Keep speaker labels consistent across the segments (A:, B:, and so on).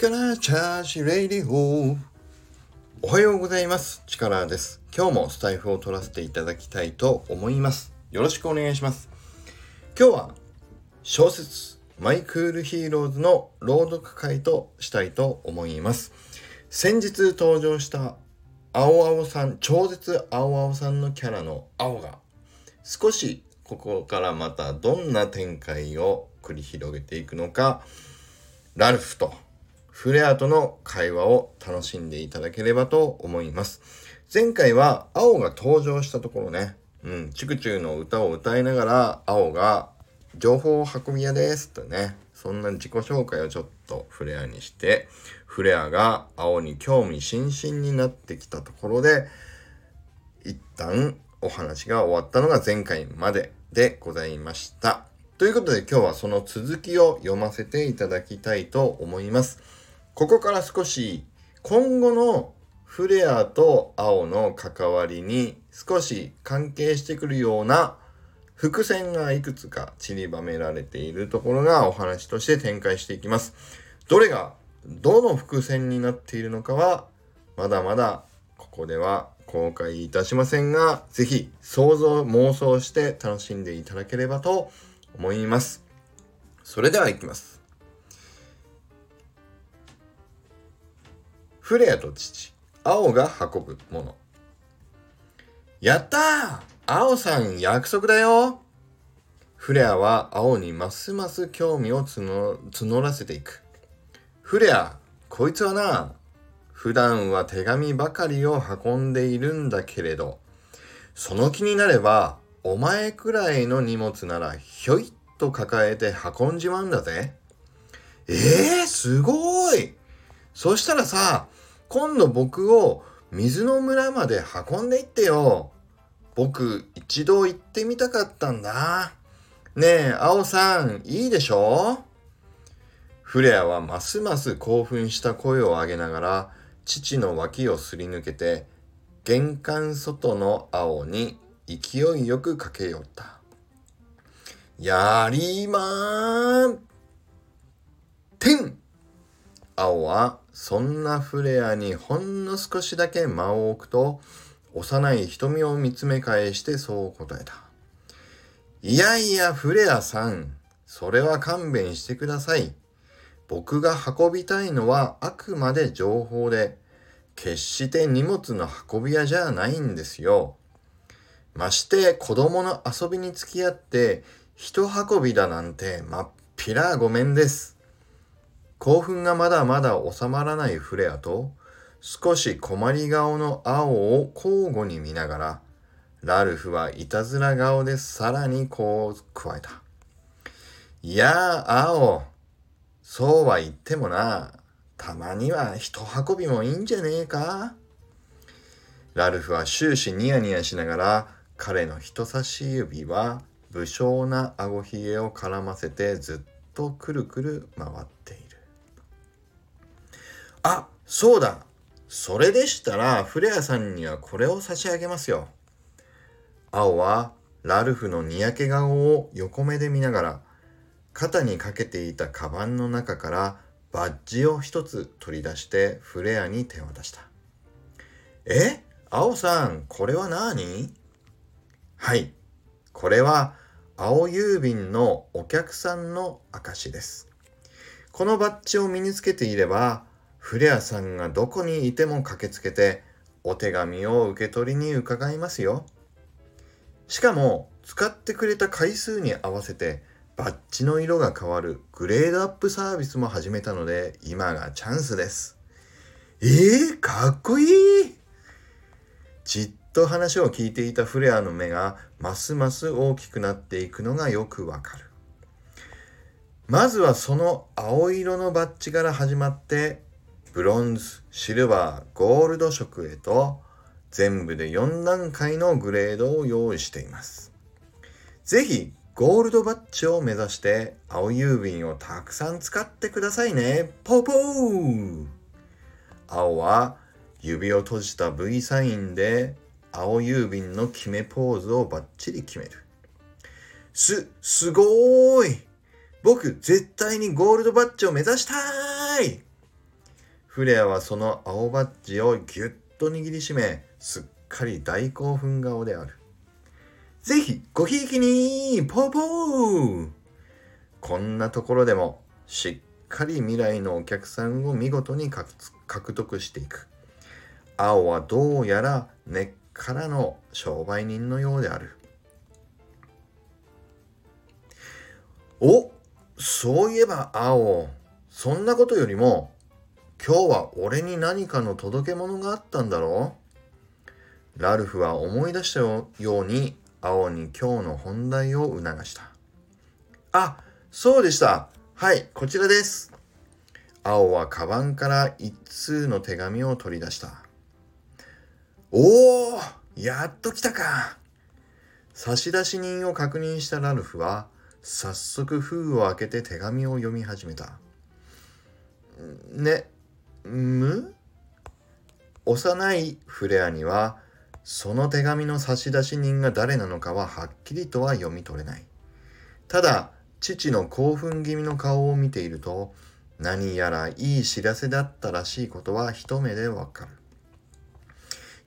A: 力チャージレイディオおはようございます。力です。今日もスタエフを取らせていただきたいと思います。よろしくお願いします。今日は小説 My Crypto Heroes の朗読会としたいと思います。先日登場した青青さん超絶青青さんのキャラの青が少しここからまたどんな展開を繰り広げていくのかラルフとフレアとの会話を楽しんでいただければと思います。前回は青が登場したところね、うん、チクチュの歌を歌いながら青が情報運び屋ですとね、そんな自己紹介をちょっとフレアにして、フレアが青に興味津々になってきたところで、一旦お話が終わったのが前回まででございました。ということで今日はその続きを読ませていただきたいと思います。ここから少し今後のフレアと青の関わりに少し関係してくるような伏線がいくつか散りばめられているところがお話として展開していきます。どれがどの伏線になっているのかはまだまだここでは公開いたしませんが、ぜひ想像妄想して楽しんでいただければと思います。それでは行きます。フレアと父、青が運ぶもの。やったー青さん約束だよフレアは青にますます興味を募らせていく。フレア、こいつはな、普段は手紙ばかりを運んでいるんだけれど、その気になれば、お前くらいの荷物ならひょいっと抱えて運んじまうんだぜ。えー、すごいそしたらさ、今度僕を水の村まで運んでいってよ。僕一度行ってみたかったんだ。ねえ、青さん、いいでしょ？フレアはますます興奮した声を上げながら、父の脇をすり抜けて、玄関外の青に勢いよく駆け寄った。やりまーんてん青はそんなフレアにほんの少しだけ間を置くと、幼い瞳を見つめ返してそう答えた。いやいや、フレアさん、それは勘弁してください。僕が運びたいのはあくまで情報で、決して荷物の運び屋じゃないんですよ。まして子供の遊びに付き合って人運びだなんてまっぴらごめんです。興奮がまだまだ収まらないフレアと、少し困り顔の青を交互に見ながら、ラルフはいたずら顔でさらにこう加えた。いやあ、青。そうは言ってもな、たまには人運びもいいんじゃねえかラルフは終始ニヤニヤしながら、彼の人差し指は武将なあごひげを絡ませてずっとくるくる回っている。あ、そうだ。それでしたら、フレアさんにはこれを差し上げますよ。青はラルフのにやけ顔を横目で見ながら、肩にかけていたカバンの中からバッジを一つ取り出してフレアに手渡した。え青さん、これは何はい。これは青郵便のお客さんの証です。このバッジを身につけていれば、フレアさんがどこにいても駆けつけてお手紙を受け取りに伺いますよ。しかも使ってくれた回数に合わせてバッジの色が変わるグレードアップサービスも始めたので今がチャンスです。えー、かっこいいじっと話を聞いていたフレアの目がますます大きくなっていくのがよくわかる。まずはその青色のバッジから始まってブロンズ、シルバー、ゴールド色へと全部で4段階のグレードを用意しています。ぜひゴールドバッジを目指して青郵便をたくさん使ってくださいね。ポポー青は指を閉じた V サインで青郵便の決めポーズをバッチリ決める。す、すごーい僕絶対にゴールドバッジを目指したいフレアはその青バッジをぎゅっと握りしめ、すっかり大興奮顔である。ぜひ、ごひいきに、ポーポーこんなところでも、しっかり未来のお客さんを見事に獲得していく。青はどうやら根っからの商売人のようである。おそういえば青、そんなことよりも、今日は俺に何かの届け物があったんだろう？ラルフは思い出したように青に今日の本題を促した。あ、そうでした。はい、こちらです。青はカバンから一通の手紙を取り出した。おおやっと来たか差出人を確認したラルフは、早速封を開けて手紙を読み始めた。ね、む？幼いフレアには、その手紙の差出人が誰なのかははっきりとは読み取れない。ただ、父の興奮気味の顔を見ていると、何やらいい知らせだったらしいことは一目でわかる。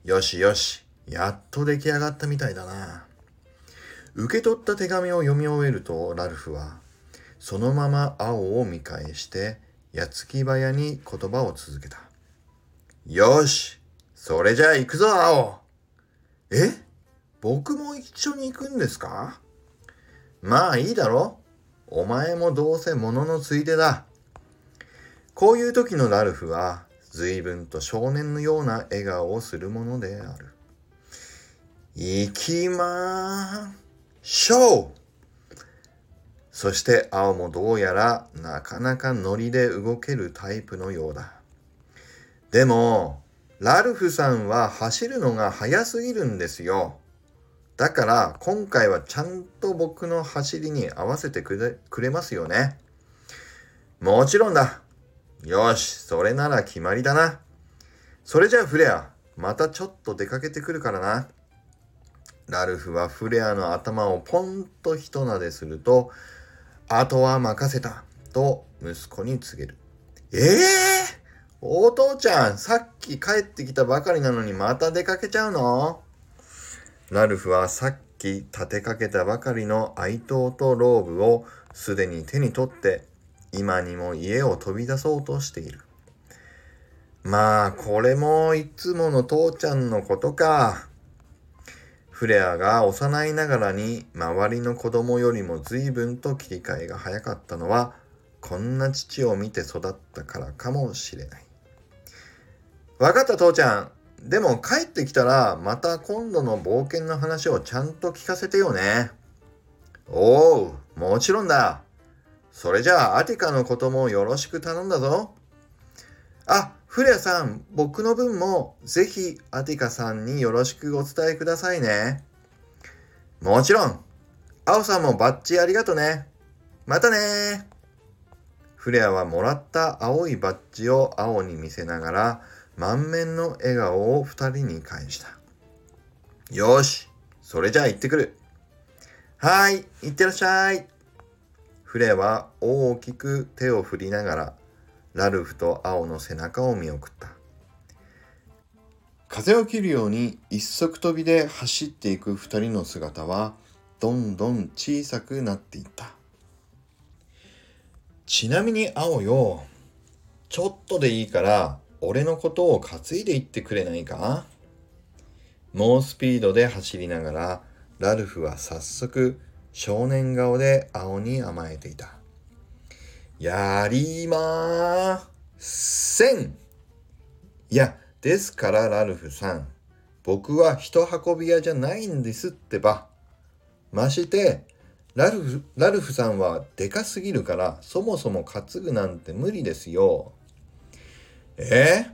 A: よしよし、やっと出来上がったみたいだな。受け取った手紙を読み終えると、ラルフは、そのまま青を見返して、矢継ぎ早に言葉を続けた。よし、それじゃあ行くぞ、青え？僕も一緒に行くんですか？まあいいだろお前もどうせ物のついでだ。こういう時のラルフは随分と少年のような笑顔をするものである。行きまーしょうそして青もどうやらなかなかノリで動けるタイプのようだ。でも、ラルフさんは走るのが速すぎるんですよ。だから今回はちゃんと僕の走りに合わせてくれくれますよね。もちろんだ。よし、それなら決まりだな。それじゃあフレア、またちょっと出かけてくるからな。ラルフはフレアの頭をポンと一撫ですると、あとは任せた、と息子に告げる。ええー？お父ちゃん、さっき帰ってきたばかりなのにまた出かけちゃうの？ラルフはさっき立てかけたばかりの愛刀とローブをすでに手に取って今にも家を飛び出そうとしている。まあ、これもいつもの父ちゃんのことか。フレアが幼いながらに周りの子供よりも随分と切り替えが早かったのはこんな父を見て育ったからかもしれない。わかった父ちゃん。でも帰ってきたらまた今度の冒険の話をちゃんと聞かせてよね。おう、もちろんだ。それじゃあアティカのこともよろしく頼んだぞ。あ、フレアさん、僕の分もぜひアティカさんによろしくお伝えくださいね。もちろん。アオさんもバッチありがとね。またねフレアはもらった青いバッジを青に見せながら満面の笑顔を二人に返した。よし、それじゃあ行ってくる。はい、行ってらっしゃい。フレは大きく手を振りながら、ラルフと青の背中を見送った。風を切るように一足飛びで走っていく二人の姿は、どんどん小さくなっていった。ちなみに青よ、ちょっとでいいから俺のことを担いでいってくれないか？猛スピードで走りながら、ラルフは早速少年顔で青に甘えていた。やりませんいや、ですからラルフさん、僕は人運び屋じゃないんですってば。まして、ラルフ、ラルフさんはでかすぎるから、そもそも担ぐなんて無理ですよ。え？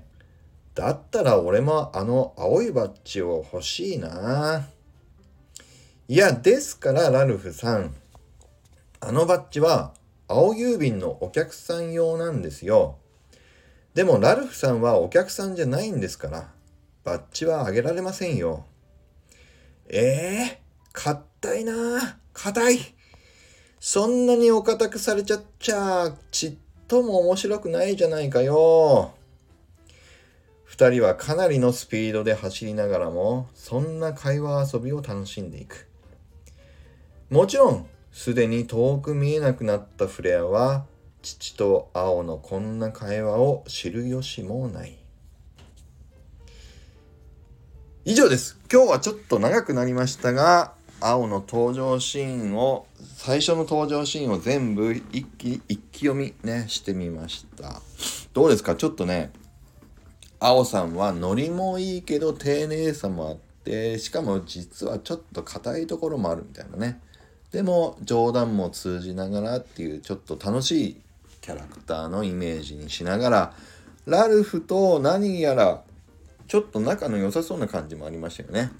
A: ー、だったら俺もあの青いバッジを欲しいな。いや、ですからラルフさん、あのバッジは青郵便のお客さん用なんですよ。でもラルフさんはお客さんじゃないんですから、バッジはあげられませんよ。ええー、硬いな硬い。そんなにお堅くされちゃっちゃ、ちっとも面白くないじゃないかよ。2人はかなりのスピードで走りながらもそんな会話遊びを楽しんでいくもちろんすでに遠く見えなくなったフレアは父と青のこんな会話を知る由もない。以上です。今日はちょっと長くなりましたが青の登場シーンを最初の登場シーンを全部一気一気読みねしてみました。どうですか？ちょっとね青さんはノリもいいけど丁寧さもあってしかも実はちょっと硬いところもあるみたいなね。でも冗談も通じながらっていうちょっと楽しいキャラクターのイメージにしながらラルフと何やらちょっと仲の良さそうな感じもありましたよね。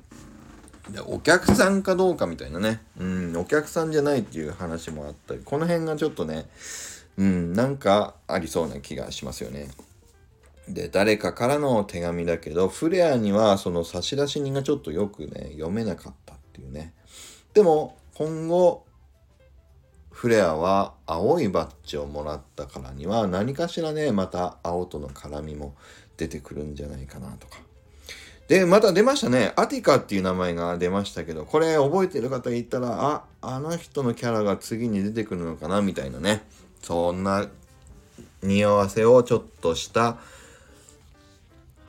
A: でお客さんかどうかみたいなね、うん、お客さんじゃないっていう話もあったりこの辺がちょっとね、うん、なんかありそうな気がしますよね。で誰かからの手紙だけどフレアにはその差出人がちょっとよくね読めなかったっていうねでも今後フレアは青いバッジをもらったからには何かしらねまた青との絡みも出てくるんじゃないかなとかで、また出ましたね。アティカっていう名前が出ましたけど、これ覚えてる方いたら、あ、あの人のキャラが次に出てくるのかなみたいなね。そんな匂わせをちょっとした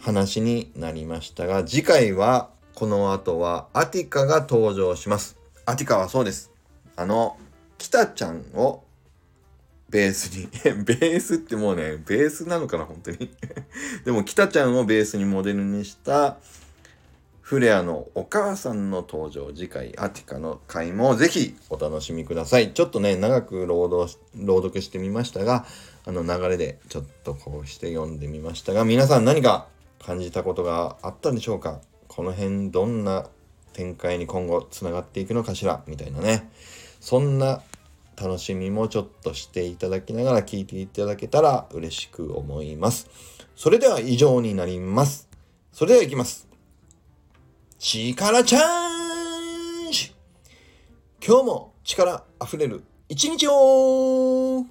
A: 話になりましたが、次回は、この後はアティカが登場します。アティカはそうです。あの、キタちゃんをベースに ベースってもうね、ベースなのかな、本当に でも、北ちゃんをベースにモデルにしたフレアのお母さんの登場、次回、アティカの回もぜひお楽しみください。ちょっとね、長く朗読朗読してみましたが、あの流れでちょっとこうして読んでみましたが、皆さん何か感じたことがあったんでしょうか？この辺どんな展開に今後つながっていくのかしらみたいなね。そんな楽しみもちょっとしていただきながら聞いていただけたら嬉しく思います。それでは以上になります。それでは行きます。力チャージ今日も力あふれる一日を